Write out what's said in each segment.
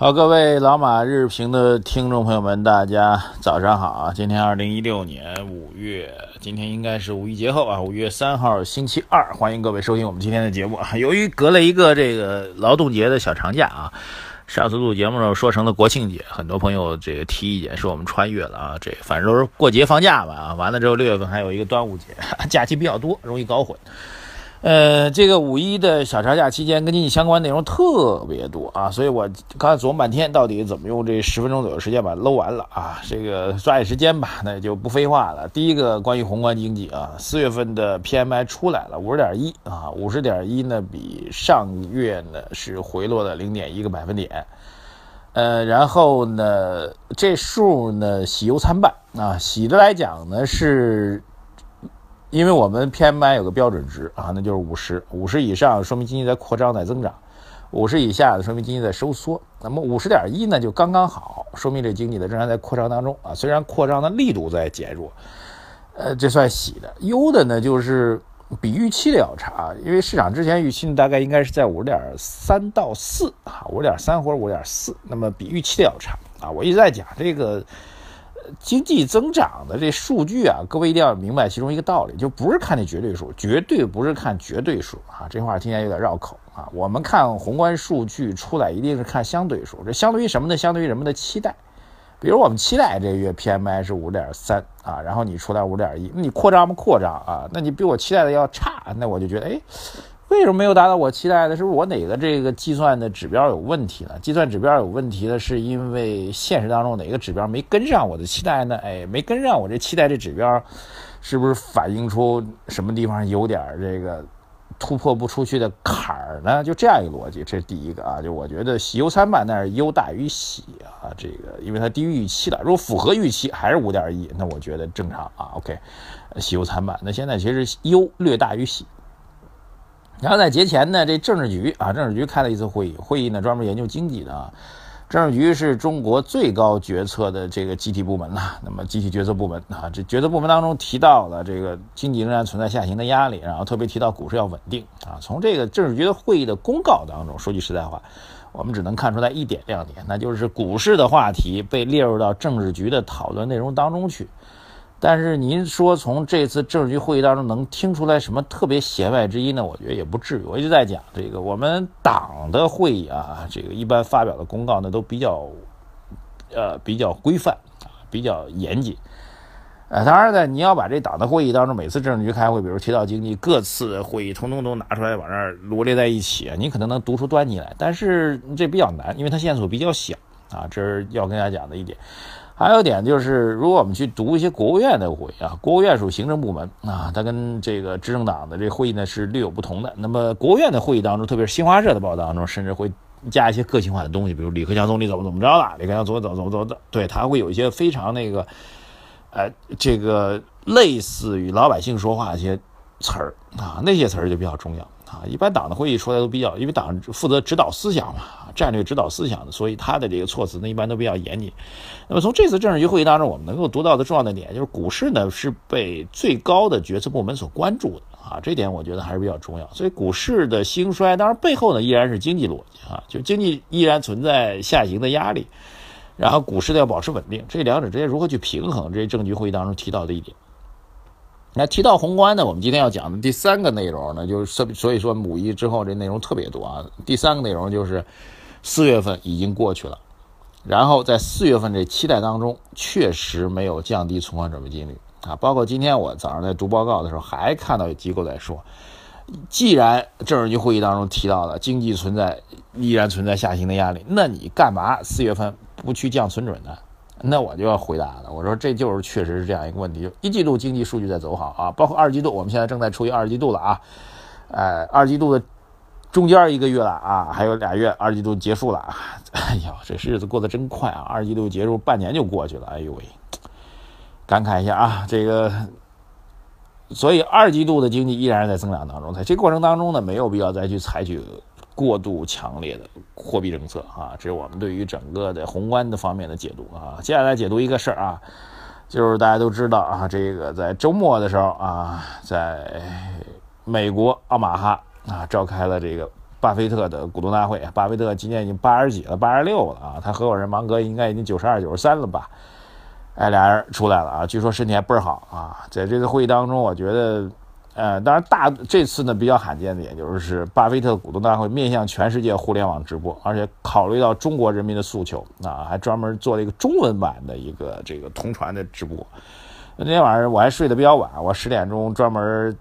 好，各位老马日评的听众朋友们，大家早上好啊！今天二零一六年五月，今天应该是五一节后啊，五月三号星期二，欢迎各位收听我们今天的节目啊。由于隔了一个这个劳动节的小长假啊，上次录节目时候说成了国庆节，很多朋友这个提意见说我们穿越了啊，这反正都是过节放假吧啊，完了之后六月份还有一个端午节，假期比较多，容易搞混。呃，这个五一的小长假期间，跟经济相关内容特别多啊，所以我刚才琢磨半天，到底怎么用这十分钟左右时间把它搂完了啊？这个抓紧时间吧，那也就不废话了。第一个关于宏观经济啊，四月份的 PMI 出来了，五十点一啊，五十点一呢，比上月呢是回落了零点一个百分点。呃，然后呢，这数呢喜忧参半啊，喜的来讲呢是。因为我们 PMI 有个标准值啊，那就是五十，五十以上说明经济在扩张在增长，五十以下说明经济在收缩。那么五十点一呢，就刚刚好，说明这经济的仍然在扩张当中啊，虽然扩张的力度在减弱，呃，这算喜的。忧的呢，就是比预期的要差，因为市场之前预期大概应该是在五十点三到四啊，五十点三或者五十点四，那么比预期的要差啊。我一直在讲这个。经济增长的这数据啊，各位一定要明白其中一个道理，就不是看那绝对数，绝对不是看绝对数啊。这话听起来有点绕口啊。我们看宏观数据出来，一定是看相对数。这相对于什么呢？相对于人们的期待。比如我们期待这个月 PMI 是五点三啊，然后你出来五点一，那你扩张不扩张啊？那你比我期待的要差，那我就觉得哎。为什么没有达到我期待的？是不是我哪个这个计算的指标有问题呢？计算指标有问题的是因为现实当中哪个指标没跟上我的期待呢？哎，没跟上我这期待，这指标是不是反映出什么地方有点这个突破不出去的坎儿呢？就这样一个逻辑，这是第一个啊。就我觉得喜忧参半，但是忧大于喜啊。这个因为它低于预期了，如果符合预期还是五点一，那我觉得正常啊。OK，喜忧参半。那现在其实忧略大于喜。然后在节前呢，这政治局啊，政治局开了一次会议，会议呢专门研究经济的啊。政治局是中国最高决策的这个集体部门呐。那么集体决策部门啊，这决策部门当中提到了这个经济仍然存在下行的压力，然后特别提到股市要稳定啊。从这个政治局的会议的公告当中，说句实在话，我们只能看出来一点亮点，那就是股市的话题被列入到政治局的讨论内容当中去。但是您说从这次政治局会议当中能听出来什么特别弦外之音呢？我觉得也不至于。我一直在讲这个，我们党的会议啊，这个一般发表的公告呢都比较，呃，比较规范啊，比较严谨。呃，当然呢，你要把这党的会议当中每次政治局开会，比如提到经济，各次会议通通都拿出来往这儿罗列在一起，你可能能读出端倪来。但是这比较难，因为它线索比较小啊，这是要跟大家讲的一点。还有一点就是，如果我们去读一些国务院的会啊，国务院属行政部门啊，它跟这个执政党的这会议呢是略有不同的。那么国务院的会议当中，特别是新华社的报道当中，甚至会加一些个性化的东西，比如李克强总理怎么怎么着了，李克强总理怎么怎么怎么的，对他会有一些非常那个，呃，这个类似于老百姓说话一些词儿啊，那些词儿就比较重要。啊，一般党的会议出来都比较，因为党负责指导思想嘛，战略指导思想的，所以他的这个措辞呢一般都比较严谨。那么从这次政治局会议当中，我们能够读到的重要的点就是，股市呢是被最高的决策部门所关注的啊，这点我觉得还是比较重要。所以股市的兴衰，当然背后呢依然是经济逻辑啊，就经济依然存在下行的压力，然后股市呢要保持稳定，这两者之间如何去平衡，这是政治局会议当中提到的一点。那提到宏观呢，我们今天要讲的第三个内容呢，就是所所以说五一之后这内容特别多啊。第三个内容就是四月份已经过去了，然后在四月份这期待当中，确实没有降低存款准备金率啊。包括今天我早上在读报告的时候，还看到有机构在说，既然政治局会议当中提到了经济存在依然存在下行的压力，那你干嘛四月份不去降存准呢？那我就要回答了，我说这就是确实是这样一个问题，一季度经济数据在走好啊，包括二季度，我们现在正在处于二季度了啊，呃，二季度的中间一个月了啊，还有俩月，二季度结束了，哎呦，这日子过得真快啊，二季度结束，半年就过去了，哎呦喂，感慨一下啊，这个所以二季度的经济依然在增长当中，在这过程当中呢，没有必要再去采取过度强烈的货币政策啊。这是我们对于整个的宏观的方面的解读啊。接下来解读一个事儿啊，就是大家都知道啊，这个在周末的时候啊，在美国奥马哈啊召开了这个巴菲特的股东大会。巴菲特今年已经八十几了，八十六了啊，他合伙人芒格应该已经九十二、九十三了吧。哎，俩人出来了啊！据说身体还倍儿好啊！在这次会议当中，我觉得，呃，当然大这次呢比较罕见的，也就是巴菲特股东大会面向全世界互联网直播，而且考虑到中国人民的诉求啊，还专门做了一个中文版的一个这个同传的直播。那天晚上我还睡得比较晚，我十点钟专门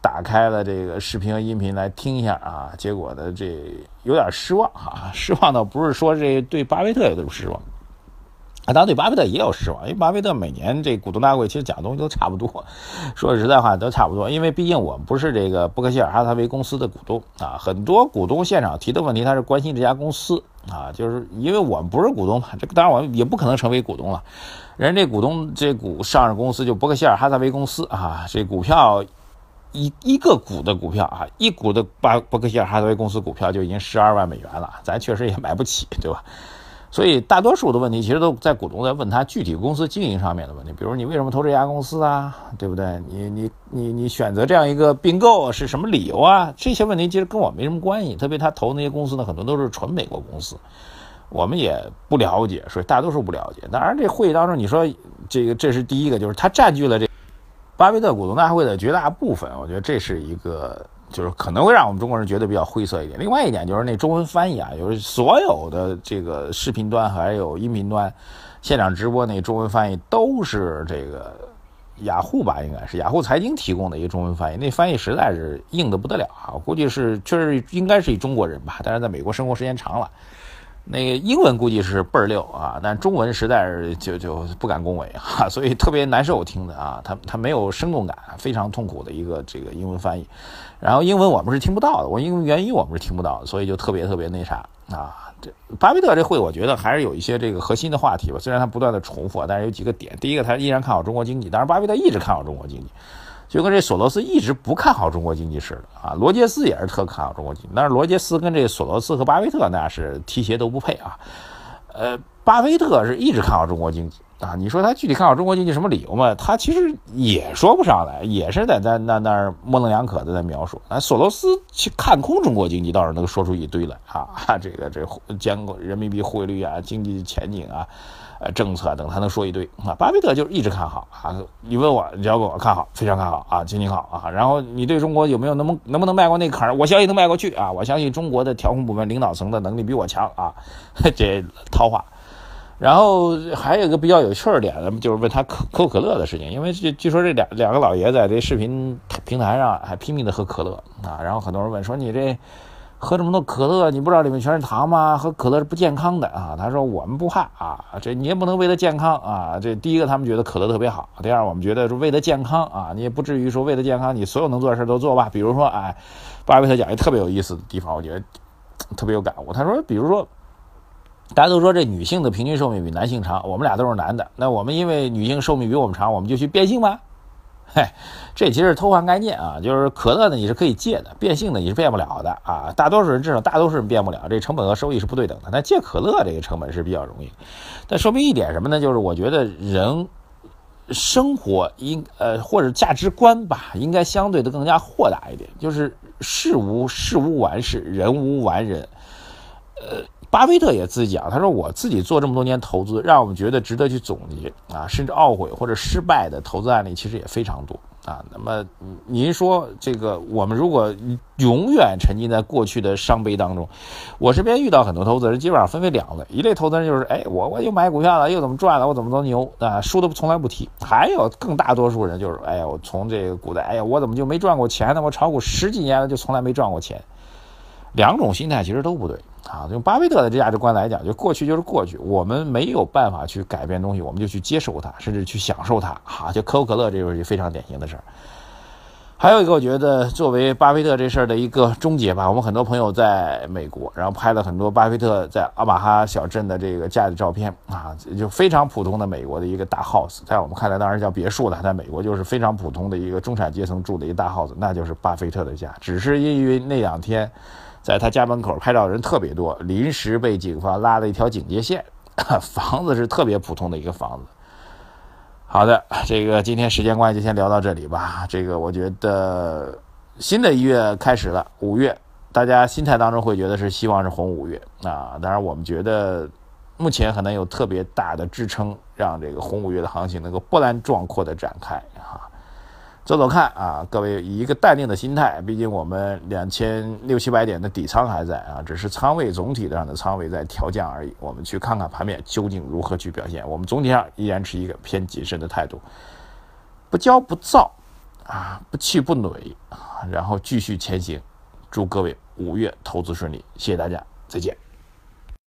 打开了这个视频和音频来听一下啊，结果呢这有点失望哈，失望倒不是说这对巴菲特有多失望。啊，当然对巴菲特也有失望，因为巴菲特每年这股东大会其实讲的东西都差不多，说实在话都差不多。因为毕竟我们不是这个伯克希尔哈撒韦公司的股东啊，很多股东现场提的问题，他是关心这家公司啊，就是因为我们不是股东嘛，这当然我们也不可能成为股东了。人这股东这股上市公司就伯克希尔哈撒韦公司啊，这股票一一个股的股票啊，一股的巴伯克希尔哈撒韦公司股票就已经十二万美元了，咱确实也买不起，对吧？所以大多数的问题其实都在股东在问他具体公司经营上面的问题，比如你为什么投这家公司啊，对不对？你你你你选择这样一个并购是什么理由啊？这些问题其实跟我没什么关系。特别他投那些公司呢，很多都是纯美国公司，我们也不了解，所以大多数不了解。当然，这会议当中你说这个这是第一个，就是他占据了这巴菲特股东大会的绝大部分，我觉得这是一个。就是可能会让我们中国人觉得比较灰色一点。另外一点就是那中文翻译啊，就是所有的这个视频端还有音频端，现场直播那中文翻译都是这个雅虎吧，应该是雅虎财经提供的一个中文翻译。那翻译实在是硬的不得了啊！我估计是确实应该是一中国人吧，但是在美国生活时间长了。那个英文估计是倍儿溜啊，但中文实在是就就不敢恭维啊，所以特别难受听的啊，他他没有生动感，非常痛苦的一个这个英文翻译。然后英文我们是听不到的，我英文原因我们是听不到，所以就特别特别那啥啊。这巴菲特这会我觉得还是有一些这个核心的话题吧，虽然他不断的重复，但是有几个点。第一个，他依然看好中国经济，当然巴菲特一直看好中国经济。就跟这索罗斯一直不看好中国经济似的啊，罗杰斯也是特看好中国经济，但是罗杰斯跟这索罗斯和巴菲特那是提鞋都不配啊。呃，巴菲特是一直看好中国经济啊，你说他具体看好中国经济什么理由嘛？他其实也说不上来，也是在在那那儿模棱两可的在描述。啊，索罗斯去看空中国经济倒是能说出一堆来啊，这个这监管人民币汇率啊，经济前景啊。政策等他能说一堆啊。巴菲特就是一直看好啊。你问我，你要问我看好，非常看好啊，经济好啊。然后你对中国有没有能不能不能迈过那个坎？我相信能迈过去啊。我相信中国的调控部门领导层的能力比我强啊。这套话。然后还有一个比较有趣儿点的，就是问他可口可乐的事情，因为据据说这两两个老爷子在这视频平台上还拼命的喝可乐啊。然后很多人问说你这。喝这么多可乐，你不知道里面全是糖吗？喝可乐是不健康的啊！他说我们不怕啊，这你也不能为了健康啊。这第一个他们觉得可乐特别好，第二我们觉得是为了健康啊，你也不至于说为了健康你所有能做的事都做吧。比如说，哎，巴菲特讲一特别有意思的地方，我觉得特别有感悟。他说，比如说，大家都说这女性的平均寿命比男性长，我们俩都是男的，那我们因为女性寿命比我们长，我们就去变性吗？嘿，这其实是偷换概念啊！就是可乐呢，你是可以戒的；变性呢，你是变不了的啊！大多数人至少大多数人变不了，这成本和收益是不对等的。那戒可乐这个成本是比较容易，但说明一点什么呢？就是我觉得人生活应呃或者价值观吧，应该相对的更加豁达一点。就是事无事无完事，人无完人。呃，巴菲特也自己讲，他说我自己做这么多年投资，让我们觉得值得去总结啊，甚至懊悔或者失败的投资案例其实也非常多啊。那么您说这个，我们如果永远沉浸在过去的伤悲当中，我身边遇到很多投资人，基本上分为两类，一类投资人就是，哎，我我又买股票了，又怎么赚了，我怎么都牛啊，输的从来不提。还有更大多数人就是，哎呀，我从这个股的，哎呀，我怎么就没赚过钱呢？我炒股十几年了，就从来没赚过钱。两种心态其实都不对啊！用巴菲特的这价值观来讲，就过去就是过去，我们没有办法去改变东西，我们就去接受它，甚至去享受它。哈，就可口可乐这就是非常典型的事儿。还有一个，我觉得作为巴菲特这事儿的一个终结吧，我们很多朋友在美国，然后拍了很多巴菲特在阿马哈小镇的这个家的照片啊，就非常普通的美国的一个大 house，在我们看来当然叫别墅了，在美国就是非常普通的一个中产阶层住的一个大 house，那就是巴菲特的家。只是因为那两天在他家门口拍照人特别多，临时被警方拉了一条警戒线，房子是特别普通的一个房子。好的，这个今天时间关系就先聊到这里吧。这个我觉得新的一月开始了，五月，大家心态当中会觉得是希望是红五月啊。当然，我们觉得目前可能有特别大的支撑，让这个红五月的行情能够波澜壮阔的展开啊。走走看啊，各位以一个淡定的心态，毕竟我们两千六七百点的底仓还在啊，只是仓位总体上的仓位在调降而已。我们去看看盘面究竟如何去表现。我们总体上依然是一个偏谨慎的态度，不骄不躁啊，不气不馁啊，然后继续前行。祝各位五月投资顺利，谢谢大家，再见。